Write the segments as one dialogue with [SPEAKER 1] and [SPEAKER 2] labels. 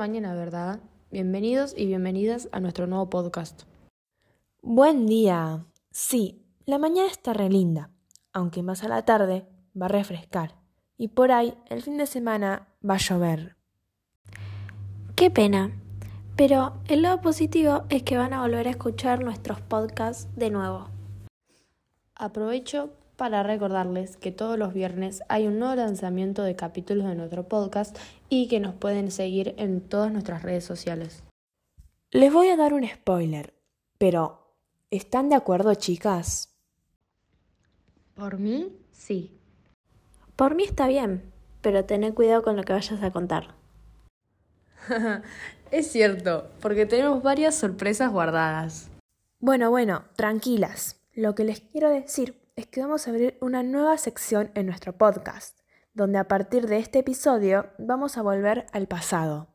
[SPEAKER 1] mañana, ¿verdad? Bienvenidos y bienvenidas a nuestro nuevo podcast.
[SPEAKER 2] Buen día. Sí, la mañana está re linda, aunque más a la tarde va a refrescar y por ahí el fin de semana va a llover.
[SPEAKER 3] Qué pena. Pero el lado positivo es que van a volver a escuchar nuestros podcasts de nuevo.
[SPEAKER 1] Aprovecho para recordarles que todos los viernes hay un nuevo lanzamiento de capítulos de nuestro podcast y que nos pueden seguir en todas nuestras redes sociales.
[SPEAKER 2] Les voy a dar un spoiler, pero ¿están de acuerdo, chicas?
[SPEAKER 1] Por mí, sí.
[SPEAKER 3] Por mí está bien, pero tené cuidado con lo que vayas a contar.
[SPEAKER 1] es cierto, porque tenemos varias sorpresas guardadas.
[SPEAKER 2] Bueno, bueno, tranquilas. Lo que les quiero decir es que vamos a abrir una nueva sección en nuestro podcast, donde a partir de este episodio vamos a volver al pasado.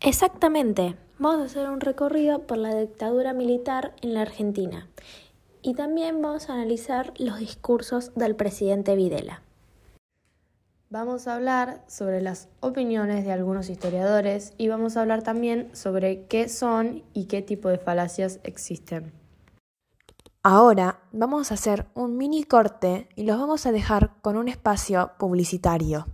[SPEAKER 3] Exactamente, vamos a hacer un recorrido por la dictadura militar en la Argentina y también vamos a analizar los discursos del presidente Videla.
[SPEAKER 1] Vamos a hablar sobre las opiniones de algunos historiadores y vamos a hablar también sobre qué son y qué tipo de falacias existen.
[SPEAKER 2] Ahora vamos a hacer un mini corte y los vamos a dejar con un espacio publicitario.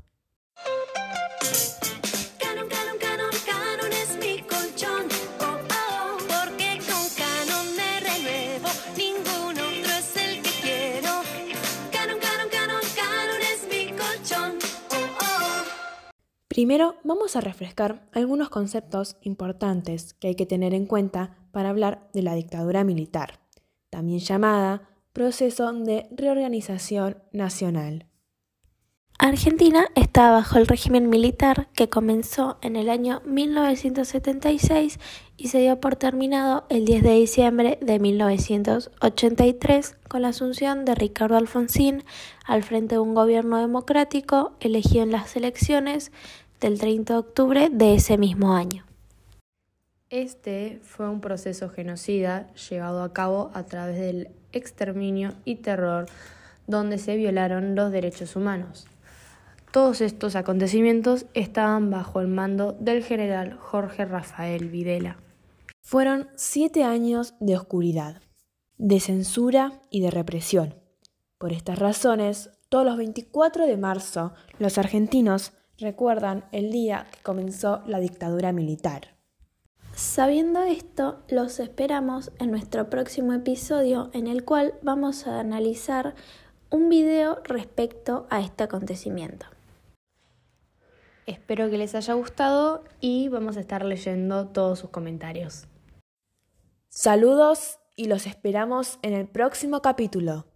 [SPEAKER 2] Primero vamos a refrescar algunos conceptos importantes que hay que tener en cuenta para hablar de la dictadura militar también llamada Proceso de Reorganización Nacional.
[SPEAKER 3] Argentina está bajo el régimen militar que comenzó en el año 1976 y se dio por terminado el 10 de diciembre de 1983 con la asunción de Ricardo Alfonsín al frente de un gobierno democrático elegido en las elecciones del 30 de octubre de ese mismo año.
[SPEAKER 1] Este fue un proceso genocida llevado a cabo a través del exterminio y terror donde se violaron los derechos humanos. Todos estos acontecimientos estaban bajo el mando del general Jorge Rafael Videla.
[SPEAKER 2] Fueron siete años de oscuridad, de censura y de represión. Por estas razones, todos los 24 de marzo, los argentinos recuerdan el día que comenzó la dictadura militar.
[SPEAKER 3] Sabiendo esto, los esperamos en nuestro próximo episodio en el cual vamos a analizar un video respecto a este acontecimiento.
[SPEAKER 1] Espero que les haya gustado y vamos a estar leyendo todos sus comentarios.
[SPEAKER 2] Saludos y los esperamos en el próximo capítulo.